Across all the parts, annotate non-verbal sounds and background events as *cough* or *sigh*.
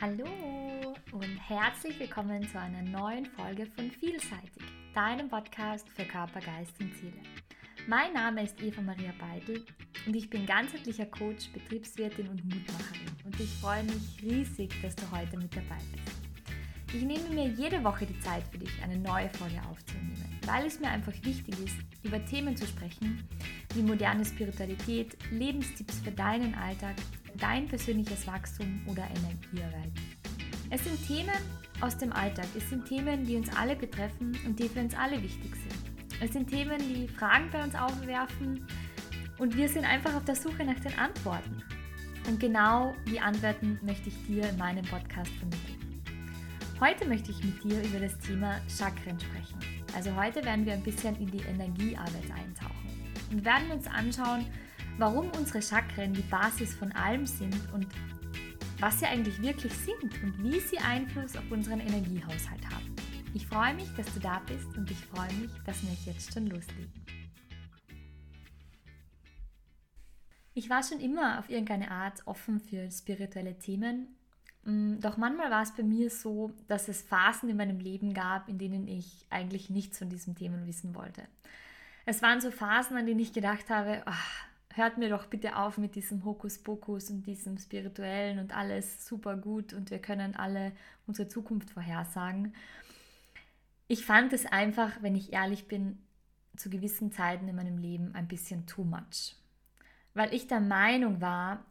Hallo und herzlich willkommen zu einer neuen Folge von Vielseitig, deinem Podcast für Körper, Geist und Ziele. Mein Name ist Eva Maria Beidel und ich bin ganzheitlicher Coach, Betriebswirtin und Mutmacherin und ich freue mich riesig, dass du heute mit dabei bist. Ich nehme mir jede Woche die Zeit für dich, eine neue Folge aufzunehmen, weil es mir einfach wichtig ist, über Themen zu sprechen, wie moderne Spiritualität, Lebenstipps für deinen Alltag dein persönliches Wachstum oder Energieerweiterung. Es sind Themen aus dem Alltag, es sind Themen, die uns alle betreffen und die für uns alle wichtig sind. Es sind Themen, die Fragen bei uns aufwerfen und wir sind einfach auf der Suche nach den Antworten. Und genau die Antworten möchte ich dir in meinem Podcast vermitteln. Heute möchte ich mit dir über das Thema Chakren sprechen. Also heute werden wir ein bisschen in die Energiearbeit eintauchen und werden uns anschauen, warum unsere Chakren die Basis von allem sind und was sie eigentlich wirklich sind und wie sie Einfluss auf unseren Energiehaushalt haben. Ich freue mich, dass du da bist und ich freue mich, dass wir jetzt schon loslegen. Ich war schon immer auf irgendeine Art offen für spirituelle Themen, mm, doch manchmal war es bei mir so, dass es Phasen in meinem Leben gab, in denen ich eigentlich nichts von diesen Themen wissen wollte. Es waren so Phasen, an denen ich gedacht habe, ach, hört mir doch bitte auf mit diesem Hokuspokus und diesem Spirituellen und alles super gut und wir können alle unsere Zukunft vorhersagen. Ich fand es einfach, wenn ich ehrlich bin, zu gewissen Zeiten in meinem Leben ein bisschen too much. Weil ich der Meinung war,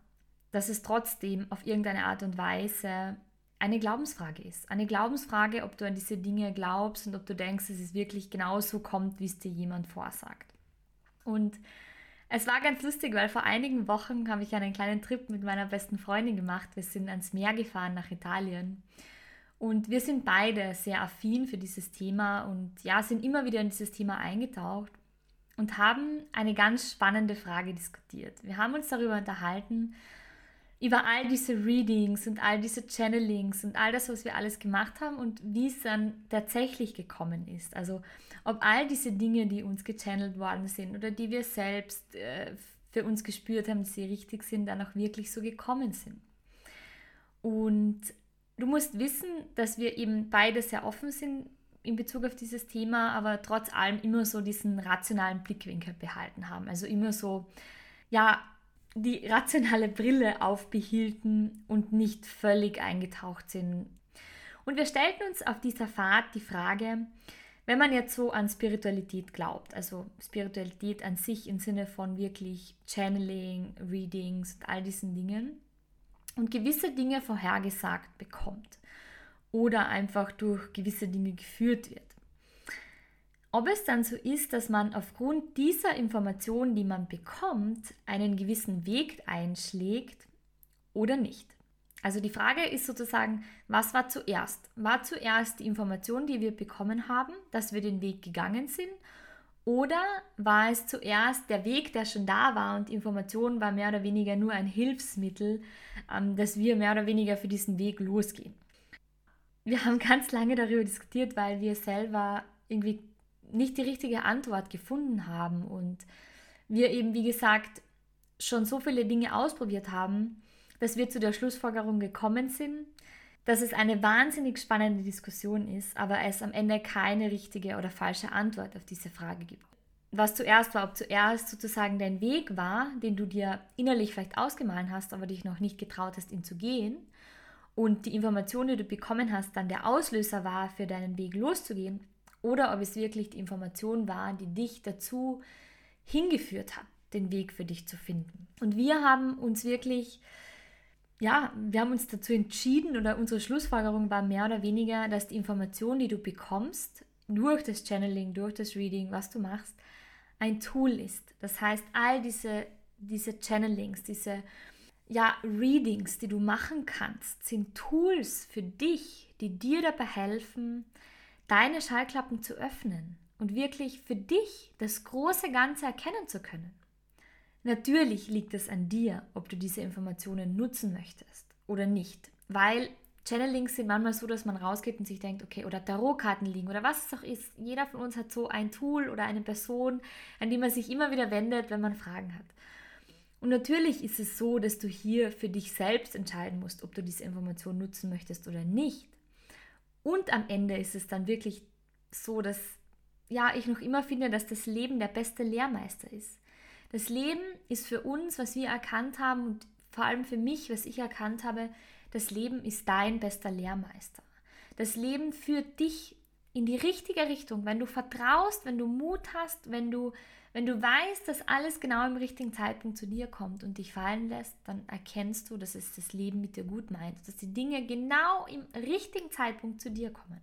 dass es trotzdem auf irgendeine Art und Weise eine Glaubensfrage ist. Eine Glaubensfrage, ob du an diese Dinge glaubst und ob du denkst, dass es wirklich genauso kommt, wie es dir jemand vorsagt. Und es war ganz lustig, weil vor einigen Wochen habe ich einen kleinen Trip mit meiner besten Freundin gemacht. Wir sind ans Meer gefahren nach Italien. Und wir sind beide sehr affin für dieses Thema und ja, sind immer wieder in dieses Thema eingetaucht und haben eine ganz spannende Frage diskutiert. Wir haben uns darüber unterhalten, über all diese Readings und all diese Channelings und all das, was wir alles gemacht haben und wie es dann tatsächlich gekommen ist. Also ob all diese Dinge, die uns gechannelt worden sind oder die wir selbst äh, für uns gespürt haben, dass sie richtig sind, dann auch wirklich so gekommen sind. Und du musst wissen, dass wir eben beide sehr offen sind in Bezug auf dieses Thema, aber trotz allem immer so diesen rationalen Blickwinkel behalten haben. Also immer so, ja, die rationale Brille aufbehielten und nicht völlig eingetaucht sind. Und wir stellten uns auf dieser Fahrt die Frage, wenn man jetzt so an Spiritualität glaubt, also Spiritualität an sich im Sinne von wirklich Channeling, Readings und all diesen Dingen und gewisse Dinge vorhergesagt bekommt oder einfach durch gewisse Dinge geführt wird. Ob es dann so ist, dass man aufgrund dieser Informationen, die man bekommt, einen gewissen Weg einschlägt oder nicht. Also die Frage ist sozusagen, was war zuerst? War zuerst die Information, die wir bekommen haben, dass wir den Weg gegangen sind? Oder war es zuerst der Weg, der schon da war und Information war mehr oder weniger nur ein Hilfsmittel, ähm, dass wir mehr oder weniger für diesen Weg losgehen? Wir haben ganz lange darüber diskutiert, weil wir selber irgendwie nicht die richtige Antwort gefunden haben und wir eben, wie gesagt, schon so viele Dinge ausprobiert haben, dass wir zu der Schlussfolgerung gekommen sind, dass es eine wahnsinnig spannende Diskussion ist, aber es am Ende keine richtige oder falsche Antwort auf diese Frage gibt. Was zuerst war, ob zuerst sozusagen dein Weg war, den du dir innerlich vielleicht ausgemahlen hast, aber dich noch nicht getraut hast, ihn zu gehen, und die Information, die du bekommen hast, dann der Auslöser war, für deinen Weg loszugehen, oder ob es wirklich die Information war, die dich dazu hingeführt hat, den Weg für dich zu finden. Und wir haben uns wirklich, ja, wir haben uns dazu entschieden oder unsere Schlussfolgerung war mehr oder weniger, dass die Information, die du bekommst, durch das Channeling, durch das Reading, was du machst, ein Tool ist. Das heißt, all diese, diese Channelings, diese ja, Readings, die du machen kannst, sind Tools für dich, die dir dabei helfen, deine Schallklappen zu öffnen und wirklich für dich das große Ganze erkennen zu können. Natürlich liegt es an dir, ob du diese Informationen nutzen möchtest oder nicht, weil Channelings sind manchmal so, dass man rausgeht und sich denkt, okay, oder Tarotkarten liegen oder was es auch ist. Jeder von uns hat so ein Tool oder eine Person, an die man sich immer wieder wendet, wenn man Fragen hat. Und natürlich ist es so, dass du hier für dich selbst entscheiden musst, ob du diese Information nutzen möchtest oder nicht. Und am Ende ist es dann wirklich so, dass ja, ich noch immer finde, dass das Leben der beste Lehrmeister ist. Das Leben ist für uns, was wir erkannt haben und vor allem für mich, was ich erkannt habe, das Leben ist dein bester Lehrmeister. Das Leben führt dich in die richtige Richtung, wenn du vertraust, wenn du Mut hast, wenn du wenn du weißt, dass alles genau im richtigen Zeitpunkt zu dir kommt und dich fallen lässt, dann erkennst du, dass es das Leben mit dir gut meint, dass die Dinge genau im richtigen Zeitpunkt zu dir kommen.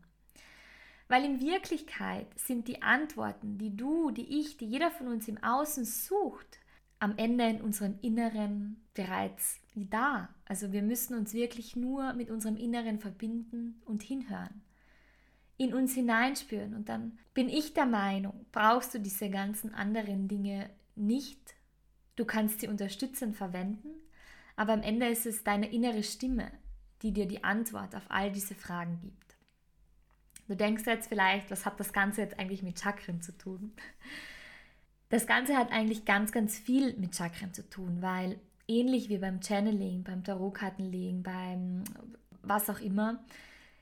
Weil in Wirklichkeit sind die Antworten, die du, die ich, die jeder von uns im Außen sucht, am Ende in unserem Inneren bereits da. Also wir müssen uns wirklich nur mit unserem Inneren verbinden und hinhören in uns hineinspüren. Und dann bin ich der Meinung, brauchst du diese ganzen anderen Dinge nicht. Du kannst sie unterstützend verwenden, aber am Ende ist es deine innere Stimme, die dir die Antwort auf all diese Fragen gibt. Du denkst jetzt vielleicht, was hat das Ganze jetzt eigentlich mit Chakren zu tun? Das Ganze hat eigentlich ganz, ganz viel mit Chakren zu tun, weil ähnlich wie beim Channeling, beim Tarotkartenlegen, beim was auch immer,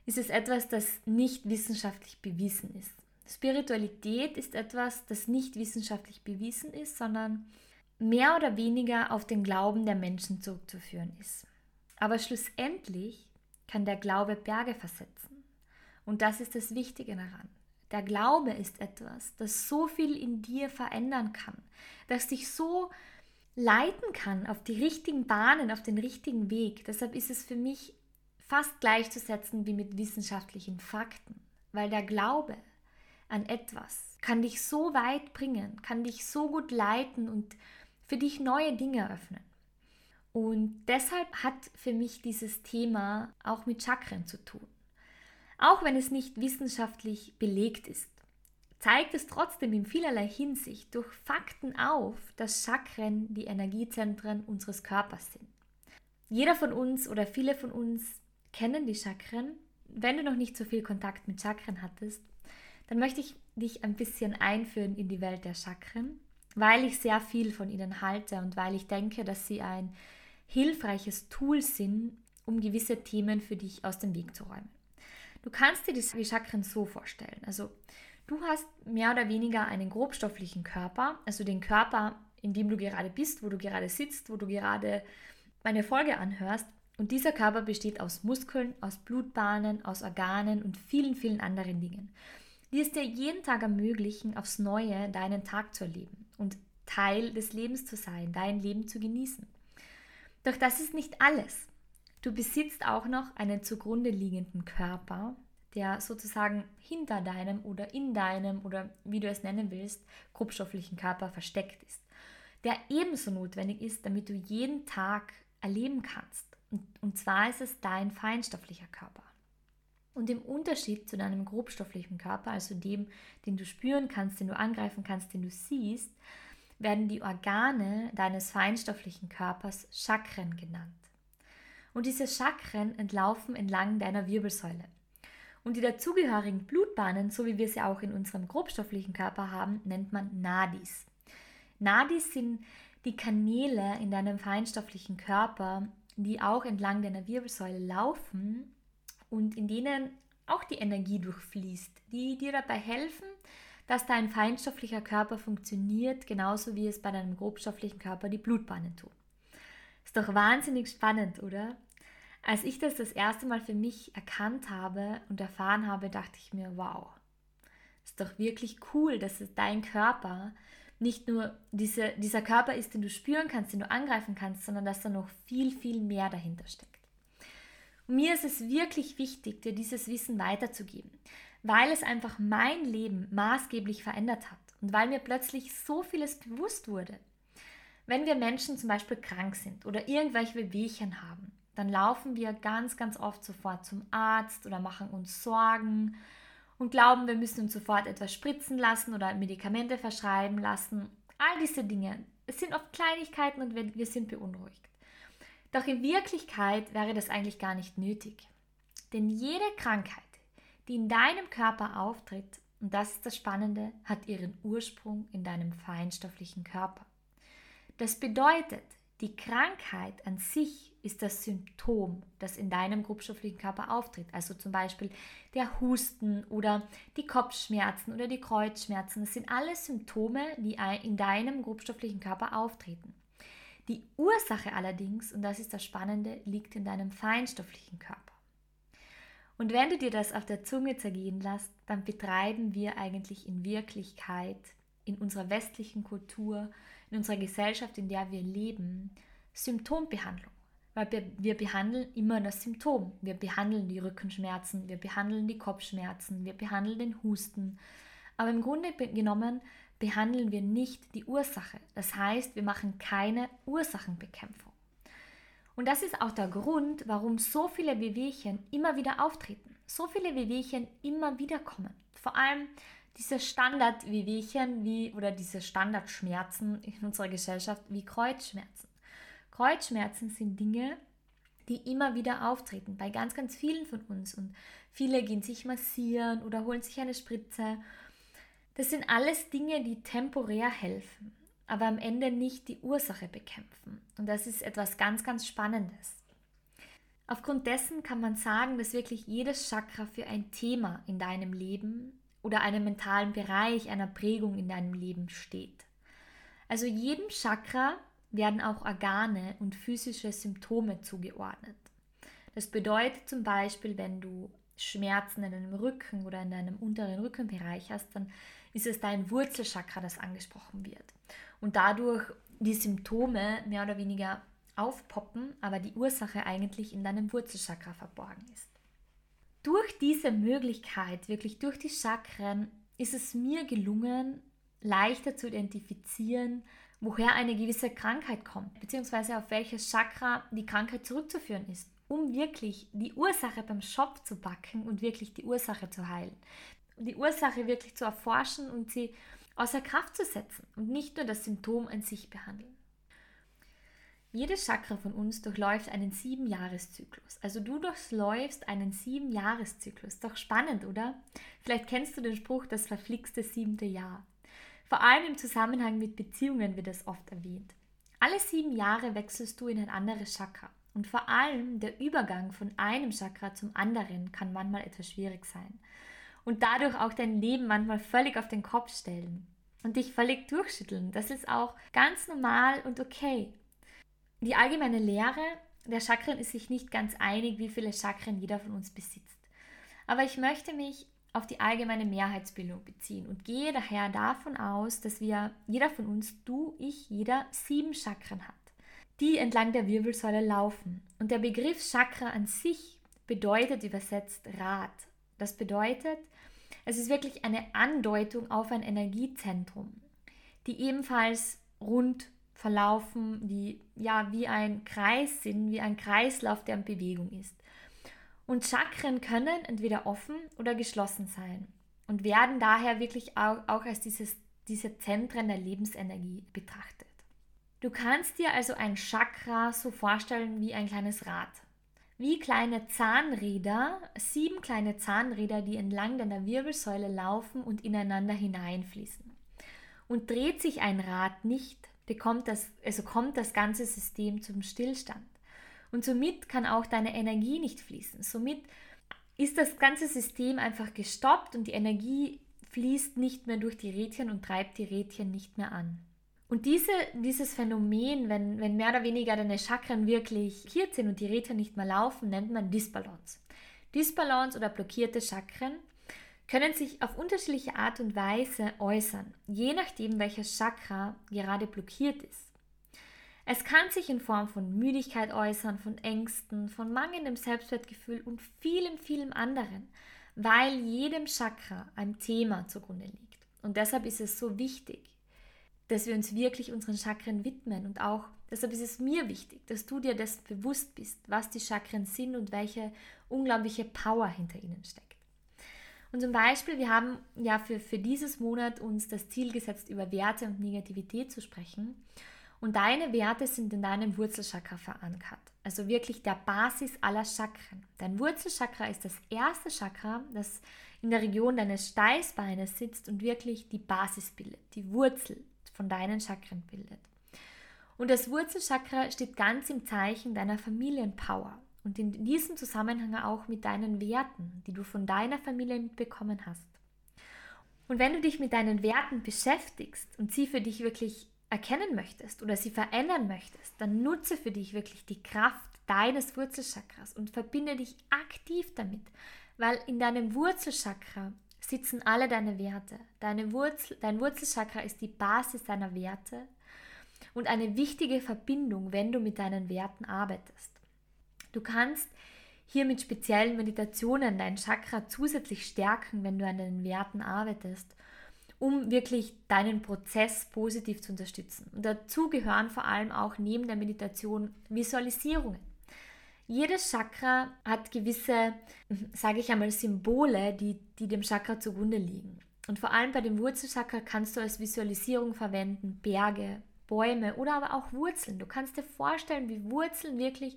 ist es etwas, das nicht wissenschaftlich bewiesen ist. Spiritualität ist etwas, das nicht wissenschaftlich bewiesen ist, sondern mehr oder weniger auf den Glauben der Menschen zurückzuführen ist. Aber schlussendlich kann der Glaube Berge versetzen. Und das ist das Wichtige daran. Der Glaube ist etwas, das so viel in dir verändern kann, das dich so leiten kann auf die richtigen Bahnen, auf den richtigen Weg. Deshalb ist es für mich fast gleichzusetzen wie mit wissenschaftlichen Fakten, weil der Glaube an etwas kann dich so weit bringen, kann dich so gut leiten und für dich neue Dinge öffnen. Und deshalb hat für mich dieses Thema auch mit Chakren zu tun. Auch wenn es nicht wissenschaftlich belegt ist, zeigt es trotzdem in vielerlei Hinsicht durch Fakten auf, dass Chakren die Energiezentren unseres Körpers sind. Jeder von uns oder viele von uns kennen die Chakren. Wenn du noch nicht so viel Kontakt mit Chakren hattest, dann möchte ich dich ein bisschen einführen in die Welt der Chakren, weil ich sehr viel von ihnen halte und weil ich denke, dass sie ein hilfreiches Tool sind, um gewisse Themen für dich aus dem Weg zu räumen. Du kannst dir die Chakren so vorstellen. Also du hast mehr oder weniger einen grobstofflichen Körper, also den Körper, in dem du gerade bist, wo du gerade sitzt, wo du gerade meine Folge anhörst. Und dieser Körper besteht aus Muskeln, aus Blutbahnen, aus Organen und vielen, vielen anderen Dingen, die es dir jeden Tag ermöglichen, aufs Neue deinen Tag zu erleben und Teil des Lebens zu sein, dein Leben zu genießen. Doch das ist nicht alles. Du besitzt auch noch einen zugrunde liegenden Körper, der sozusagen hinter deinem oder in deinem oder wie du es nennen willst, grobstofflichen Körper versteckt ist, der ebenso notwendig ist, damit du jeden Tag erleben kannst. Und zwar ist es dein feinstofflicher Körper. Und im Unterschied zu deinem grobstofflichen Körper, also dem, den du spüren kannst, den du angreifen kannst, den du siehst, werden die Organe deines feinstofflichen Körpers Chakren genannt. Und diese Chakren entlaufen entlang deiner Wirbelsäule. Und die dazugehörigen Blutbahnen, so wie wir sie auch in unserem grobstofflichen Körper haben, nennt man Nadis. Nadis sind die Kanäle in deinem feinstofflichen Körper, die auch entlang deiner Wirbelsäule laufen und in denen auch die Energie durchfließt, die dir dabei helfen, dass dein feinstofflicher Körper funktioniert, genauso wie es bei deinem grobstofflichen Körper die Blutbahnen tun. Ist doch wahnsinnig spannend, oder? Als ich das das erste Mal für mich erkannt habe und erfahren habe, dachte ich mir, wow, ist doch wirklich cool, dass es dein Körper nicht nur diese, dieser Körper ist, den du spüren kannst, den du angreifen kannst, sondern dass da noch viel, viel mehr dahinter steckt. Und mir ist es wirklich wichtig, dir dieses Wissen weiterzugeben, weil es einfach mein Leben maßgeblich verändert hat und weil mir plötzlich so vieles bewusst wurde. Wenn wir Menschen zum Beispiel krank sind oder irgendwelche Wehwehchen haben, dann laufen wir ganz, ganz oft sofort zum Arzt oder machen uns Sorgen und glauben, wir müssen uns sofort etwas spritzen lassen oder Medikamente verschreiben lassen. All diese Dinge. Es sind oft Kleinigkeiten und wir, wir sind beunruhigt. Doch in Wirklichkeit wäre das eigentlich gar nicht nötig. Denn jede Krankheit, die in deinem Körper auftritt, und das ist das Spannende, hat ihren Ursprung in deinem feinstofflichen Körper. Das bedeutet, Die Krankheit an sich ist das Symptom, das in deinem grobstofflichen Körper auftritt. Also zum Beispiel der Husten oder die Kopfschmerzen oder die Kreuzschmerzen. Das sind alles Symptome, die in deinem grobstofflichen Körper auftreten. Die Ursache allerdings, und das ist das Spannende, liegt in deinem feinstofflichen Körper. Und wenn du dir das auf der Zunge zergehen lässt, dann betreiben wir eigentlich in Wirklichkeit, in unserer westlichen Kultur, in unserer Gesellschaft, in der wir leben, Symptombehandlung. Weil wir, wir behandeln immer das Symptom. Wir behandeln die Rückenschmerzen, wir behandeln die Kopfschmerzen, wir behandeln den Husten. Aber im Grunde genommen behandeln wir nicht die Ursache. Das heißt, wir machen keine Ursachenbekämpfung. Und das ist auch der Grund, warum so viele Wehwehchen immer wieder auftreten. So viele Wehwehchen immer wieder kommen. Vor allem diese Standard-Wehwehchen wie oder diese Standardschmerzen in unserer Gesellschaft wie Kreuzschmerzen. Kreuzschmerzen sind Dinge, die immer wieder auftreten bei ganz, ganz vielen von uns. Und viele gehen sich massieren oder holen sich eine Spritze. Das sind alles Dinge, die temporär helfen, aber am Ende nicht die Ursache bekämpfen. Und das ist etwas ganz, ganz Spannendes. Aufgrund dessen kann man sagen, dass wirklich jedes Chakra für ein Thema in deinem Leben oder einem mentalen Bereich einer Prägung in deinem Leben steht. Also jedem Chakra werden auch Organe und physische Symptome zugeordnet. Das bedeutet zum Beispiel, wenn du Schmerzen in deinem Rücken oder in deinem unteren Rückenbereich hast, dann ist es dein Wurzelchakra, das angesprochen wird. Und dadurch die Symptome mehr oder weniger aufpoppen, aber die Ursache eigentlich in deinem Wurzelchakra verborgen ist. Durch diese Möglichkeit, wirklich durch die Chakren, ist es mir gelungen, leichter zu identifizieren, woher eine gewisse Krankheit kommt, beziehungsweise auf welches Chakra die Krankheit zurückzuführen ist, um wirklich die Ursache beim Shop zu backen und wirklich die Ursache zu heilen. Die Ursache wirklich zu erforschen und sie außer Kraft zu setzen und nicht nur das Symptom an sich behandeln. Jedes Chakra von uns durchläuft einen Sieben-Jahres-Zyklus. Also du durchläufst einen Sieben-Jahres-Zyklus. Doch spannend, oder? Vielleicht kennst du den Spruch, das verflixte siebte Jahr. Vor allem im Zusammenhang mit Beziehungen wird es oft erwähnt. Alle sieben Jahre wechselst du in ein anderes Chakra. Und vor allem der Übergang von einem Chakra zum anderen kann manchmal etwas schwierig sein. Und dadurch auch dein Leben manchmal völlig auf den Kopf stellen und dich völlig durchschütteln. Das ist auch ganz normal und okay. Die allgemeine Lehre der Chakren ist sich nicht ganz einig, wie viele Chakren jeder von uns besitzt. Aber ich möchte mich auf die allgemeine Mehrheitsbildung beziehen und gehe daher davon aus, dass wir, jeder von uns, du, ich, jeder, sieben Chakren hat, die entlang der Wirbelsäule laufen. Und der Begriff Chakra an sich bedeutet übersetzt Rad. Das bedeutet, es ist wirklich eine Andeutung auf ein Energiezentrum, die ebenfalls rund verlaufen, die ja wie ein Kreis sind, wie ein Kreislauf, der in Bewegung ist. Und Chakren können entweder offen oder geschlossen sein und werden daher wirklich auch, als dieses, diese Zentren der Lebensenergie betrachtet. Du kannst dir also ein Chakra so vorstellen wie ein kleines Rad. Wie kleine Zahnräder, sieben kleine Zahnräder, die entlang deiner Wirbelsäule laufen und ineinander hineinfließen. Und dreht sich ein Rad nicht, bekommt das, also kommt das ganze System zum Stillstand. Und somit kann auch deine Energie nicht fließen. Somit ist das ganze System einfach gestoppt und die Energie fließt nicht mehr durch die Rädchen und treibt die Rädchen nicht mehr an. Und diese, dieses Phänomen, wenn, wenn mehr oder weniger deine Chakren wirklich blockiert sind und die Rädchen nicht mehr laufen, nennt man Disbalance. Disbalance oder blockierte Chakren können sich auf unterschiedliche Art und Weise äußern, je nachdem, welches Chakra gerade blockiert ist. Es kann sich in Form von Müdigkeit äußern, von Ängsten, von mangelndem Selbstwertgefühl und vielem, vielem anderen, weil jedem Chakra ein Thema zugrunde liegt. Und deshalb ist es so wichtig, dass wir uns wirklich unseren Chakren widmen und auch deshalb ist es mir wichtig, dass du dir das bewusst bist, was die Chakren sind und welche unglaubliche Power hinter ihnen steckt. Und zum Beispiel, wir haben ja für, für dieses Monat uns das Ziel gesetzt, über Werte und Negativität zu sprechen. Und deine Werte sind in deinem Wurzelchakra verankert. Also wirklich der Basis aller Chakren. Dein Wurzelchakra ist das erste Chakra, das in der Region deines Steißbeines sitzt und wirklich die Basis bildet, die Wurzel von deinen Chakren bildet. Und das Wurzelchakra steht ganz im Zeichen deiner Familienpower und in diesem Zusammenhang auch mit deinen Werten, die du von deiner Familie mitbekommen hast. Und wenn du dich mit deinen Werten beschäftigst und sie für dich wirklich erkennen möchtest oder sie verändern möchtest, dann nutze für dich wirklich die Kraft deines Wurzelchakras und verbinde dich aktiv damit, weil in deinem Wurzelchakra sitzen alle deine Werte. Deine Wurzel, dein Wurzelchakra ist die Basis deiner Werte und eine wichtige Verbindung, wenn du mit deinen Werten arbeitest. Du kannst hier mit speziellen Meditationen dein Chakra zusätzlich stärken, wenn du an deinen Werten arbeitest, um wirklich deinen Prozess positiv zu unterstützen. Und dazu gehören vor allem auch neben der Meditation Visualisierungen. Jedes Chakra hat gewisse, sage ich einmal, Symbole, die, die dem Chakra zugrunde liegen. Und vor allem bei dem Wurzelchakra kannst du als Visualisierung verwenden Berge, Bäume oder aber auch Wurzeln. Du kannst dir vorstellen, wie Wurzeln wirklich,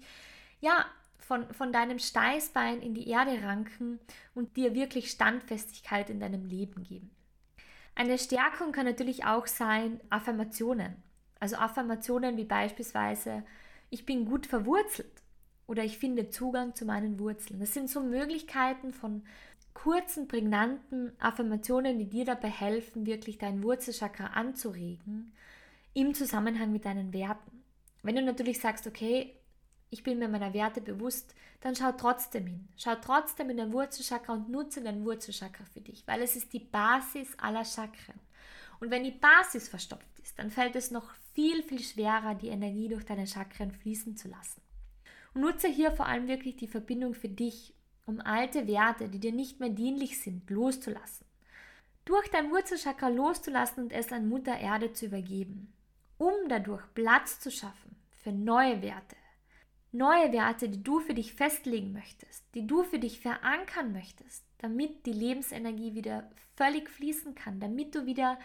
ja, von, von deinem Steißbein in die Erde ranken und dir wirklich Standfestigkeit in deinem Leben geben. Eine Stärkung kann natürlich auch sein Affirmationen. Also Affirmationen wie beispielsweise, ich bin gut verwurzelt oder ich finde Zugang zu meinen Wurzeln. Das sind so Möglichkeiten von kurzen, prägnanten Affirmationen, die dir dabei helfen, wirklich dein Wurzelchakra anzuregen im Zusammenhang mit deinen Werten. Wenn du natürlich sagst, okay, ich bin mir meiner Werte bewusst, dann schau trotzdem hin. Schau trotzdem in dein Wurzelchakra und nutze dein Wurzelchakra für dich, weil es ist die Basis aller Chakren. Und wenn die Basis verstopft ist, dann fällt es noch viel, viel schwerer, die Energie durch deine Chakren fließen zu lassen. Und nutze hier vor allem wirklich die Verbindung für dich, um alte Werte, die dir nicht mehr dienlich sind, loszulassen. Durch dein Wurzelchakra loszulassen und es an Mutter Erde zu übergeben, um dadurch Platz zu schaffen für neue Werte, neue Werte, die du für dich festlegen möchtest, die du für dich verankern möchtest, damit die Lebensenergie wieder völlig fließen kann, damit du wieder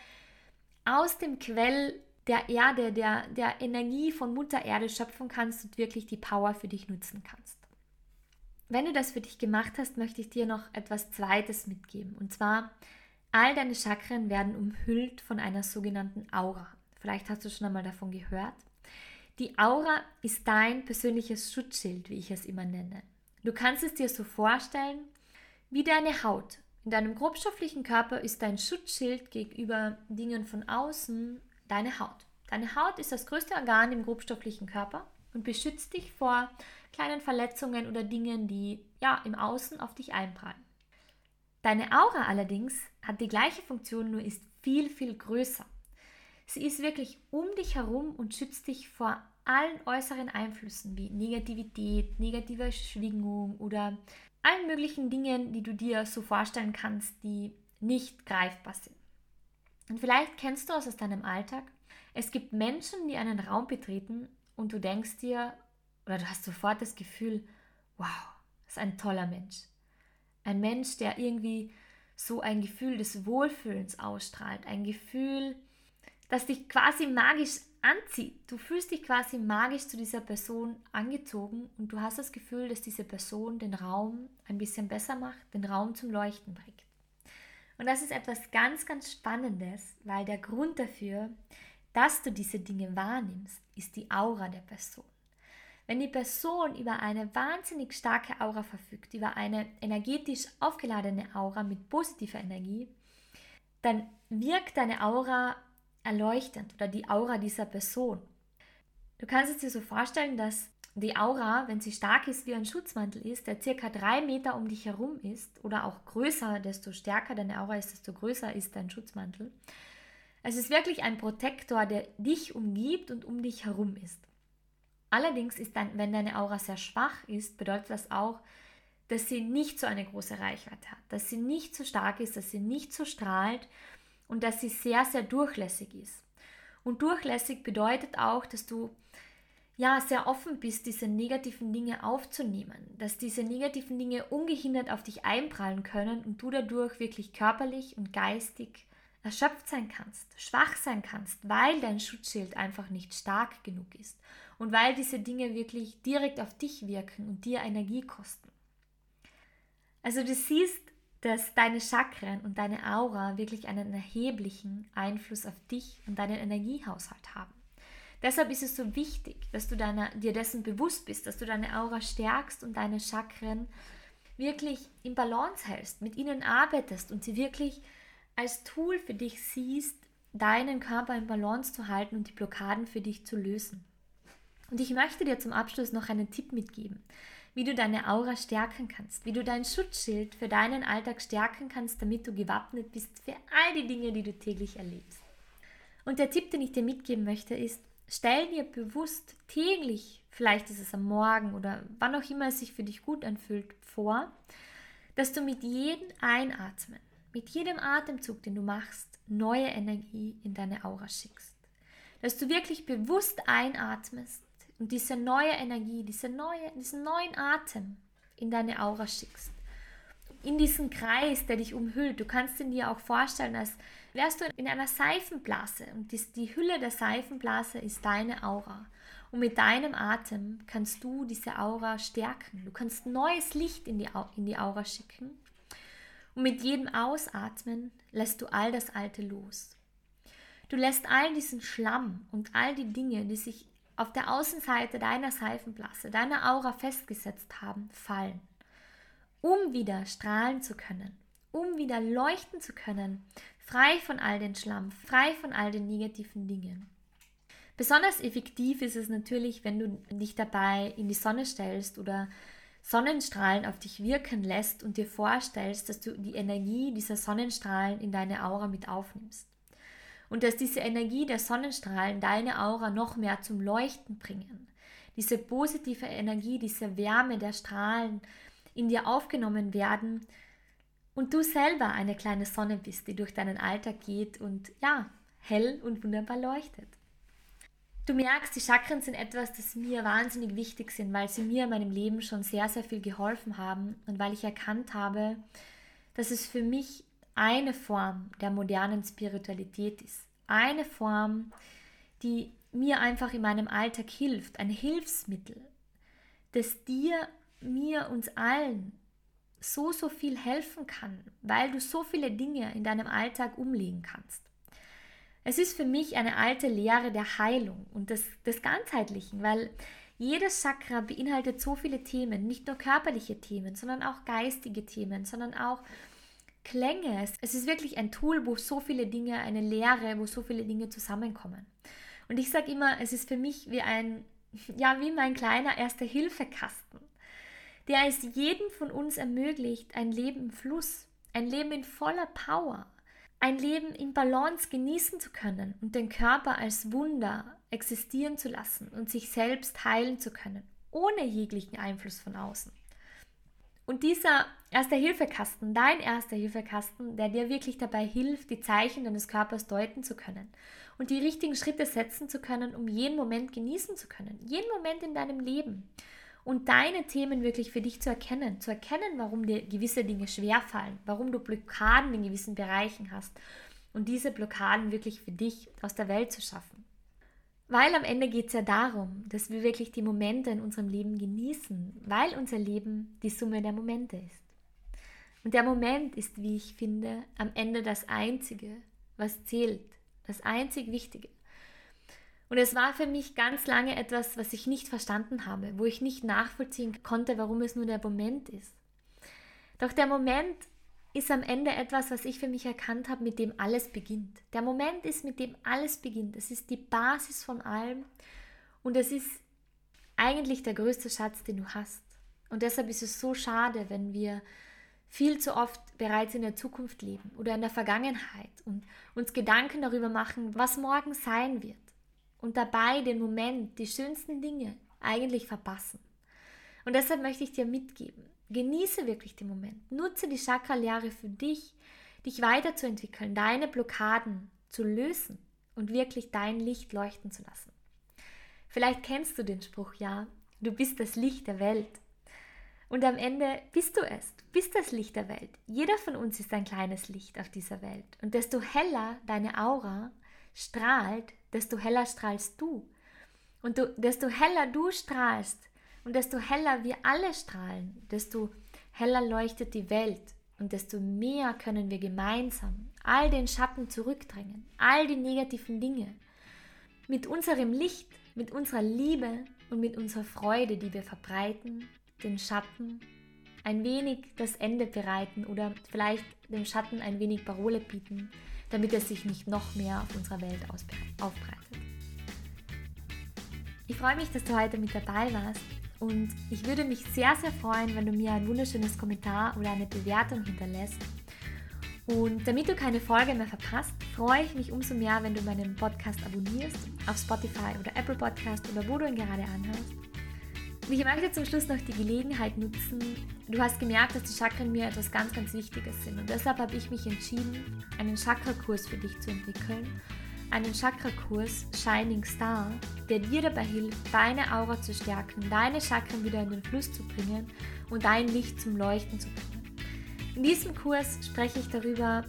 aus dem Quell der Erde, der, der Energie von Mutter Erde schöpfen kannst und wirklich die Power für dich nutzen kannst. Wenn du das für dich gemacht hast, möchte ich dir noch etwas Zweites mitgeben. Und zwar, all deine Chakren werden umhüllt von einer sogenannten Aura. Vielleicht hast du schon einmal davon gehört. Die Aura ist dein persönliches Schutzschild, wie ich es immer nenne. Du kannst es dir so vorstellen wie deine Haut. In deinem grobstofflichen Körper ist dein Schutzschild gegenüber Dingen von außen deine Haut. Deine Haut ist das größte Organ im grobstofflichen Körper und beschützt dich vor kleinen Verletzungen oder Dingen, die ja im Außen auf dich einprallen. Deine Aura allerdings hat die gleiche Funktion, nur ist viel, viel größer. Sie ist wirklich um dich herum und schützt dich vor allen äußeren Einflüssen wie Negativität, negative Schwingung oder allen möglichen Dingen, die du dir so vorstellen kannst, die nicht greifbar sind. Und vielleicht kennst du es aus deinem Alltag. Es gibt Menschen, die einen Raum betreten und du denkst dir oder du hast sofort das Gefühl, wow, das ist ein toller Mensch. Ein Mensch, der irgendwie so ein Gefühl des Wohlfühlens ausstrahlt, ein Gefühl, das dich quasi magisch anzieht. Du fühlst dich quasi magisch zu dieser Person angezogen und du hast das Gefühl, dass diese Person den Raum ein bisschen besser macht, den Raum zum Leuchten bringt. Und das ist etwas ganz, ganz Spannendes, weil der Grund dafür, dass du diese Dinge wahrnimmst, ist die Aura der Person. Wenn die Person über eine wahnsinnig starke Aura verfügt, über eine energetisch aufgeladene Aura mit positiver Energie, dann wirkt deine Aura erleuchtend oder die Aura dieser Person. Du kannst es dir so vorstellen, dass die Aura, wenn sie stark ist wie ein Schutzmantel ist, der circa drei Meter um dich herum ist oder auch größer, desto stärker deine Aura ist, desto größer ist dein Schutzmantel. Es ist wirklich ein Protektor, der dich umgibt und um dich herum ist. Allerdings ist dann, wenn deine Aura sehr schwach ist, bedeutet das auch, dass sie nicht so eine große Reichweite hat, dass sie nicht so stark ist, dass sie nicht so strahlt und dass sie sehr, sehr durchlässig ist. Und durchlässig bedeutet auch, dass du ja sehr offen bist, diese negativen Dinge aufzunehmen, dass diese negativen Dinge ungehindert auf dich einprallen können und du dadurch wirklich körperlich und geistig erschöpft sein kannst, schwach sein kannst, weil dein Schutzschild einfach nicht stark genug ist und weil diese Dinge wirklich direkt auf dich wirken und dir Energie kosten. Also du siehst, dass deine Chakren und deine Aura wirklich einen erheblichen Einfluss auf dich und deinen Energiehaushalt haben. Deshalb ist es so wichtig, dass du deiner, dir dessen bewusst bist, dass du deine Aura stärkst und deine Chakren wirklich in Balance hältst, mit ihnen arbeitest und sie wirklich als Tool für dich siehst, deinen Körper in Balance zu halten und die Blockaden für dich zu lösen. Und ich möchte dir zum Abschluss noch einen Tipp mitgeben, wie du deine Aura stärken kannst, wie du dein Schutzschild für deinen Alltag stärken kannst, damit du gewappnet bist für all die Dinge, die du täglich erlebst. Und der Tipp, den ich dir mitgeben möchte, ist, stell dir bewusst täglich, vielleicht ist es am Morgen oder wann auch immer es sich für dich gut anfühlt, vor, dass du mit jedem Einatmen, mit jedem Atemzug, den du machst, neue Energie in deine Aura schickst. Dass du wirklich bewusst einatmest und diese neue Energie, diese neue, diesen neuen Atem in deine Aura schickst. In diesen Kreis, der dich umhüllt. Du kannst ihn dir auch vorstellen, als wärst du in einer Seifenblase und die, die Hülle der Seifenblase ist deine Aura. Und mit deinem Atem kannst du diese Aura stärken. Du kannst neues Licht in die, in die Aura schicken. Und mit jedem Ausatmen lässt du all das Alte los. Du lässt all diesen Schlamm und all die Dinge, die sich auf der Außenseite deiner Seifenblase, deiner Aura festgesetzt haben, fallen, um wieder strahlen zu können, um wieder leuchten zu können, frei von all den Schlamm, frei von all den negativen Dingen. Besonders effektiv ist es natürlich, wenn du dich dabei in die Sonne stellst oder Sonnenstrahlen auf dich wirken lässt und dir vorstellst, dass du die Energie dieser Sonnenstrahlen in deine Aura mit aufnimmst. Und dass diese Energie der Sonnenstrahlen deine Aura noch mehr zum Leuchten bringen. Diese positive Energie, diese Wärme der Strahlen in dir aufgenommen werden und du selber eine kleine Sonne bist, die durch deinen Alltag geht und ja, hell und wunderbar leuchtet. Du merkst, die Chakren sind etwas, das mir wahnsinnig wichtig sind, weil sie mir in meinem Leben schon sehr, sehr viel geholfen haben und weil ich erkannt habe, dass es für mich eine Form der modernen Spiritualität ist. Eine Form, die mir einfach in meinem Alltag hilft, ein Hilfsmittel, das dir, mir, uns allen so, so viel helfen kann, weil du so viele Dinge in deinem Alltag umlegen kannst. Es ist für mich eine alte Lehre der Heilung und des, des Ganzheitlichen, weil jedes Chakra beinhaltet so viele Themen, nicht nur körperliche Themen, sondern auch geistige Themen, sondern auch Klänge. Es ist wirklich ein Tool, wo so viele Dinge, eine Lehre, wo so viele Dinge zusammenkommen. Und ich sage immer, es ist für mich wie ein, *laughs* ja, wie mein kleiner Erste-Hilfe-Kasten, der es jedem von uns ermöglicht, ein Leben im Fluss, ein Leben in voller Power, ein Leben in Balance genießen zu können und den Körper als Wunder existieren zu lassen und sich selbst heilen zu können, ohne jeglichen Einfluss von außen. Und dieser Erste-Hilfe-Kasten, dein Erste-Hilfe-Kasten, der dir wirklich dabei hilft, die Zeichen deines Körpers deuten zu können und die richtigen Schritte setzen zu können, um jeden Moment genießen zu können, jeden Moment in deinem Leben und deine Themen wirklich für dich zu erkennen, zu erkennen, warum dir gewisse Dinge schwerfallen, warum du Blockaden in gewissen Bereichen hast und diese Blockaden wirklich für dich aus der Welt zu schaffen. Weil am Ende geht es ja darum, dass wir wirklich die Momente in unserem Leben genießen, weil unser Leben die Summe der Momente ist. Und der Moment ist, wie ich finde, am Ende das Einzige, was zählt, das einzig Wichtige. Und es war für mich ganz lange etwas, was ich nicht verstanden habe, wo ich nicht nachvollziehen konnte, warum es nur der Moment ist. Doch der Moment ist am Ende etwas, was ich für mich erkannt habe, mit dem alles beginnt. Der Moment ist, mit dem alles beginnt. Es ist die Basis von allem und es ist eigentlich der größte Schatz, den du hast. Und deshalb ist es so schade, wenn wir viel zu oft bereits in der Zukunft leben oder in der Vergangenheit und uns Gedanken darüber machen, was morgen sein wird und dabei den Moment, die schönsten Dinge eigentlich verpassen. Und deshalb möchte ich dir mitgeben, genieße wirklich den Moment, nutze die Chakra-Lehre für dich, dich weiterzuentwickeln, deine Blockaden zu lösen und wirklich dein Licht leuchten zu lassen. Vielleicht kennst du den Spruch, ja, du bist das Licht der Welt. Und am Ende bist du es, du bist das Licht der Welt. Jeder von uns ist ein kleines Licht auf dieser Welt. Und desto heller deine Aura strahlt, desto heller strahlst du. Und du, desto heller du strahlst und desto heller wir alle strahlen, desto heller leuchtet die Welt. Und desto mehr können wir gemeinsam all den Schatten zurückdrängen, all die negativen Dinge. Mit unserem Licht, mit unserer Liebe und mit unserer Freude, die wir verbreiten, den Schatten ein wenig das Ende bereiten oder vielleicht dem Schatten ein wenig Parole bieten, damit er sich nicht noch mehr auf unserer Welt aufbreitet. Ich freue mich, dass du heute mit dabei warst und ich würde mich sehr, sehr freuen, wenn du mir ein wunderschönes Kommentar oder eine Bewertung hinterlässt. Und damit du keine Folge mehr verpasst, freue ich mich umso mehr, wenn du meinen Podcast abonnierst auf Spotify oder Apple Podcast oder wo du ihn gerade anhörst. Und ich möchte zum Schluss noch die Gelegenheit nutzen. Du hast gemerkt, dass die Chakren mir etwas ganz, ganz Wichtiges sind. Und deshalb habe ich mich entschieden, einen Chakra-Kurs für dich zu entwickeln. Einen Chakra-Kurs Shining Star, der dir dabei hilft, deine Aura zu stärken, deine Chakren wieder in den Fluss zu bringen und dein Licht zum Leuchten zu bringen. In diesem Kurs spreche ich darüber,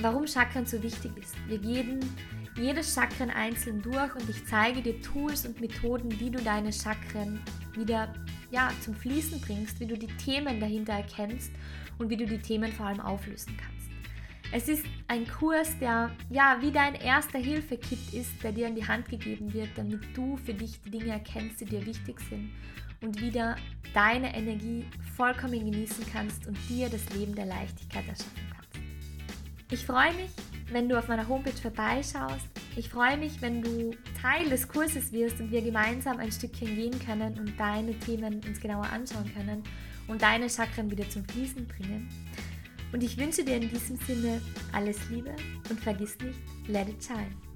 warum Chakren so wichtig ist. Wir gehen jedes Chakren einzeln durch und ich zeige dir Tools und Methoden, wie du deine Chakren wieder ja, zum Fließen bringst, wie du die Themen dahinter erkennst und wie du die Themen vor allem auflösen kannst. Es ist ein Kurs, der ja wie dein erster Hilfekit ist, der dir in die Hand gegeben wird, damit du für dich die Dinge erkennst, die dir wichtig sind und wieder deine Energie vollkommen genießen kannst und dir das Leben der Leichtigkeit erschaffen kannst. Ich freue mich, wenn du auf meiner Homepage vorbeischaust. Ich freue mich, wenn du Teil des Kurses wirst und wir gemeinsam ein Stückchen gehen können und deine Themen uns genauer anschauen können und deine Chakren wieder zum Fließen bringen. Und ich wünsche dir in diesem Sinne alles Liebe und vergiss nicht, let it shine.